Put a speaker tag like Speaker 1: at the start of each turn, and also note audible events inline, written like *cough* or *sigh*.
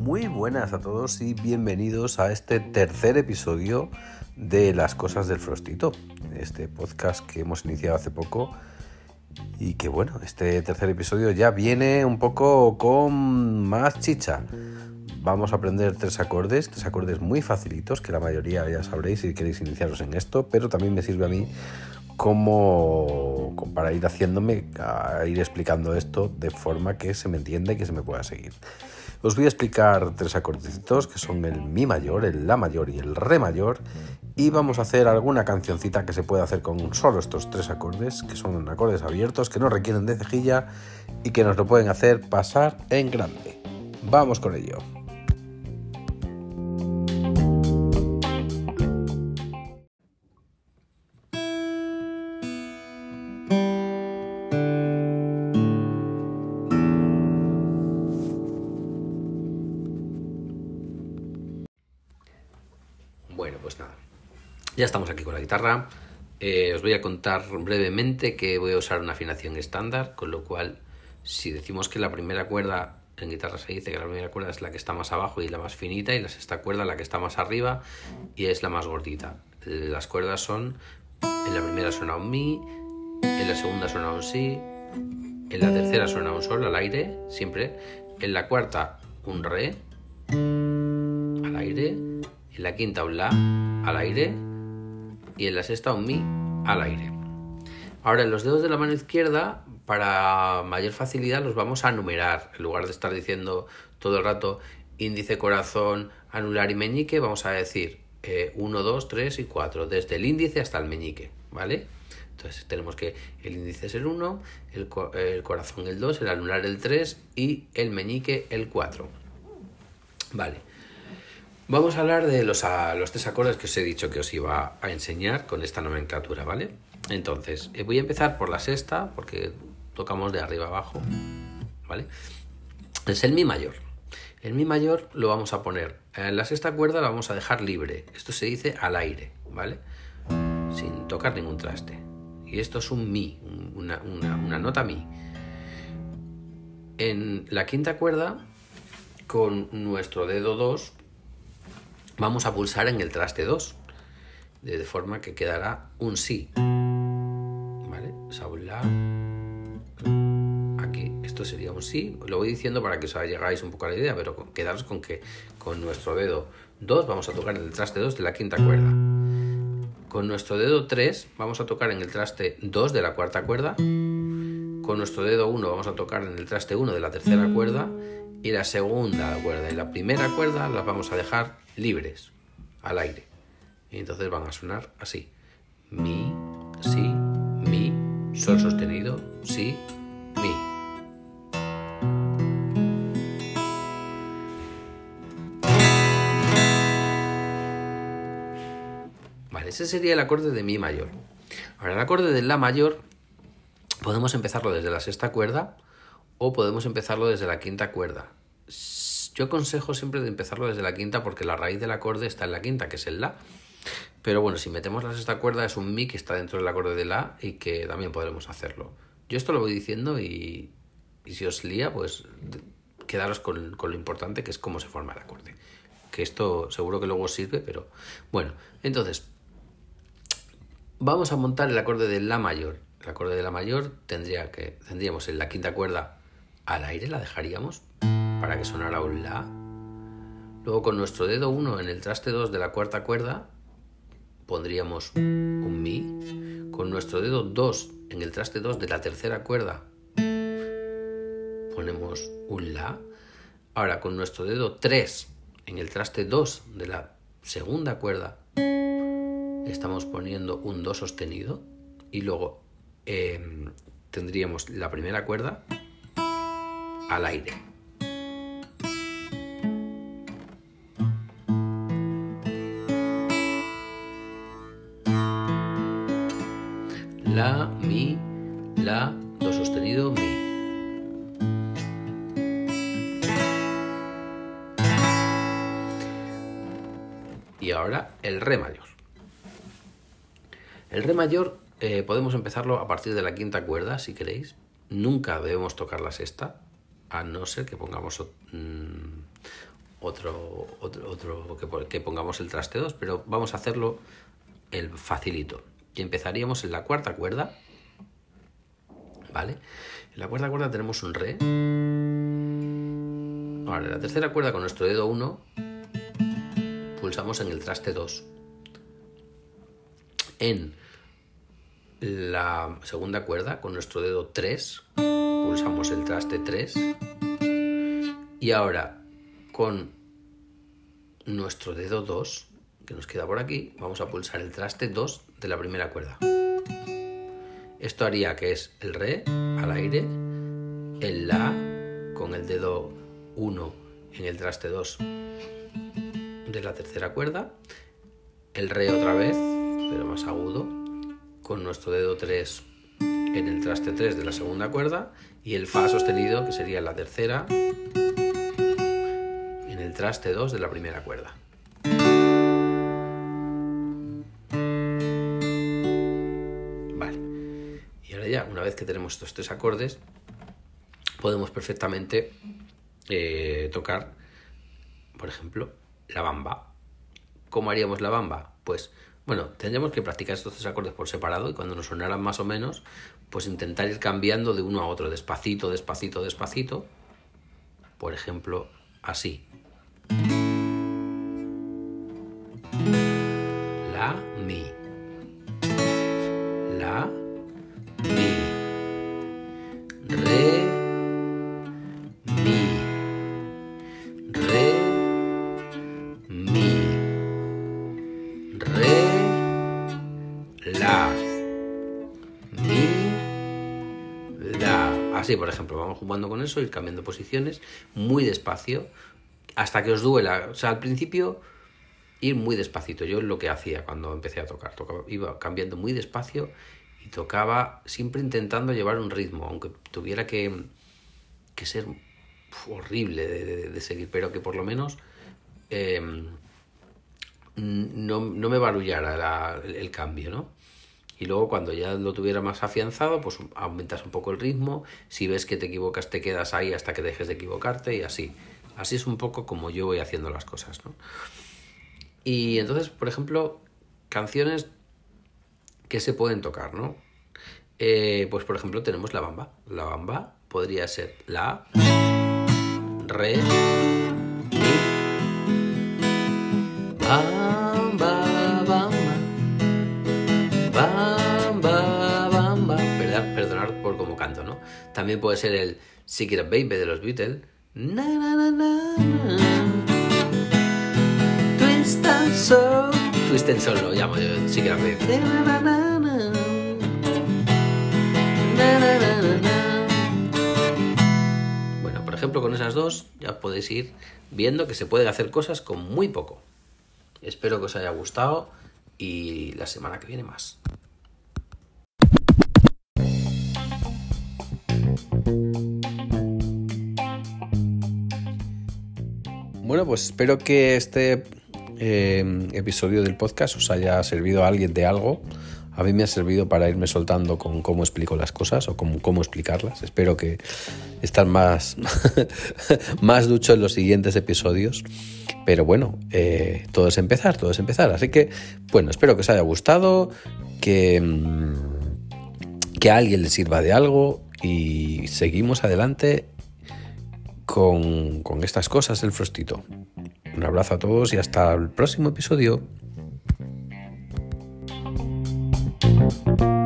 Speaker 1: Muy buenas a todos y bienvenidos a este tercer episodio de Las Cosas del Frostito, este podcast que hemos iniciado hace poco y que bueno, este tercer episodio ya viene un poco con más chicha. Vamos a aprender tres acordes, tres acordes muy facilitos que la mayoría ya sabréis si queréis iniciaros en esto, pero también me sirve a mí como para ir haciéndome, a ir explicando esto de forma que se me entienda y que se me pueda seguir. Os voy a explicar tres acordecitos que son el Mi mayor, el La mayor y el Re mayor y vamos a hacer alguna cancioncita que se puede hacer con solo estos tres acordes, que son acordes abiertos, que no requieren de cejilla y que nos lo pueden hacer pasar en grande. Vamos con ello. Bueno, pues nada. Ya estamos aquí con la guitarra. Eh, os voy a contar brevemente que voy a usar una afinación estándar, con lo cual, si decimos que la primera cuerda en guitarra se dice que la primera cuerda es la que está más abajo y la más finita, y la sexta cuerda la que está más arriba y es la más gordita. Las cuerdas son, en la primera suena un mi, en la segunda suena un si, en la tercera suena un sol al aire, siempre, en la cuarta un re al aire, en la quinta un la al aire y en la sexta un mi al aire. Ahora en los dedos de la mano izquierda, para mayor facilidad, los vamos a numerar. En lugar de estar diciendo todo el rato índice, corazón, anular y meñique, vamos a decir 1, 2, 3 y 4, desde el índice hasta el meñique, ¿vale? Entonces tenemos que el índice es el 1, el, corazón el 2, el anular el 3 y el meñique el 4. Vale. Vamos a hablar de los, a, los tres acordes que os he dicho que os iba a enseñar con esta nomenclatura, ¿vale? Entonces, eh, voy a empezar por la sexta, porque tocamos de arriba abajo, ¿vale? Es el Mi mayor. El Mi mayor lo vamos a poner en la sexta cuerda, la vamos a dejar libre. Esto se dice al aire, ¿vale? Sin tocar ningún traste. Y esto es un Mi, una, una, una nota Mi. En la quinta cuerda, con nuestro dedo 2, vamos a pulsar en el traste 2, de forma que quedará un Si. ¿Vale? Saula. Aquí, esto sería un Si. Lo voy diciendo para que os llegáis un poco a la idea, pero quedaros con que con nuestro dedo 2 vamos a tocar en el traste 2 de la quinta cuerda. Con nuestro dedo 3 vamos a tocar en el traste 2 de la cuarta cuerda. Con nuestro dedo 1 vamos a tocar en el traste 1 de la tercera cuerda. Y la segunda cuerda y la primera cuerda las vamos a dejar libres, al aire. Y entonces van a sonar así. Mi, si, mi, sol sostenido, si, mi. Vale, ese sería el acorde de mi mayor. Ahora, el acorde de la mayor podemos empezarlo desde la sexta cuerda o podemos empezarlo desde la quinta cuerda. Yo aconsejo siempre de empezarlo desde la quinta porque la raíz del acorde está en la quinta, que es el La. Pero bueno, si metemos la sexta cuerda es un Mi que está dentro del acorde de La y que también podremos hacerlo. Yo esto lo voy diciendo y, y si os lía, pues quedaros con, con, lo importante que es cómo se forma el acorde. Que esto seguro que luego os sirve, pero bueno. Entonces, vamos a montar el acorde de La mayor. El acorde de La mayor tendría que, tendríamos en la quinta cuerda al aire, la dejaríamos para que sonara un La. Luego con nuestro dedo 1 en el traste 2 de la cuarta cuerda pondríamos un Mi. Con nuestro dedo 2 en el traste 2 de la tercera cuerda ponemos un La. Ahora con nuestro dedo 3 en el traste 2 de la segunda cuerda estamos poniendo un Do sostenido y luego eh, tendríamos la primera cuerda al aire. La, mi, la, do sostenido, mi. Y ahora el re mayor. El re mayor eh, podemos empezarlo a partir de la quinta cuerda, si queréis. nunca debemos tocar la sexta, a no ser que pongamos mm, otro, otro, otro que, pongamos el traste 2, pero vamos a hacerlo el facilito. Y empezaríamos en la cuarta cuerda, ¿vale? En la cuarta cuerda tenemos un re. Ahora, en la tercera cuerda con nuestro dedo 1 pulsamos en el traste 2. En la segunda cuerda con nuestro dedo 3 pulsamos el traste 3 y ahora con nuestro dedo 2 que nos queda por aquí vamos a pulsar el traste 2 de la primera cuerda. Esto haría que es el re al aire el la con el dedo 1 en el traste 2 de la tercera cuerda el re otra vez pero más agudo con nuestro dedo 3 en el traste 3 de la segunda cuerda y el fa sostenido que sería la tercera en el traste 2 de la primera cuerda. Vale. Y ahora ya, una vez que tenemos estos tres acordes, podemos perfectamente eh, tocar, por ejemplo, la bamba. ¿Cómo haríamos la bamba? Pues bueno, tendríamos que practicar estos tres acordes por separado y cuando nos sonaran más o menos, pues intentar ir cambiando de uno a otro, despacito, despacito, despacito. Por ejemplo, así. La, mi. Así, por ejemplo, vamos jugando con eso, ir cambiando posiciones muy despacio hasta que os duela. O sea, al principio ir muy despacito. Yo es lo que hacía cuando empecé a tocar. iba cambiando muy despacio y tocaba siempre intentando llevar un ritmo, aunque tuviera que, que ser horrible de, seguir, pero que por lo menos em, no, me barullara el cambio, ¿no? y luego cuando ya lo tuviera más afianzado, pues aumentas un poco el ritmo, si ves que te equivocas te quedas ahí hasta que dejes de equivocarte y así. Así es un poco como yo voy haciendo las cosas, ¿no? Y entonces, por ejemplo, canciones que se pueden tocar, ¿no? Eh, pues por ejemplo tenemos la bamba. La bamba podría ser la, re, mi, También puede ser el Secret Baby de los Beatles. Na, na, na, Twist and Soul. Twist and Soul lo llamo yo, Secret Baby. Bueno, por ejemplo, con esas dos ya podéis ir viendo que se puede hacer cosas con muy poco. Espero que os haya gustado y la semana que viene más. Bueno, pues espero que este eh, episodio del podcast os haya servido a alguien de algo. A mí me ha servido para irme soltando con cómo explico las cosas o cómo, explicarlas. Espero que estén más, *laughs* más ducho en los siguientes episodios. Pero bueno, eh, todo es empezar, todo es empezar. Así que, bueno, espero que os haya gustado, que, que a alguien le sirva de algo y seguimos adelante con, con estas cosas del frostito. Un abrazo a todos y hasta el próximo episodio. Thank you.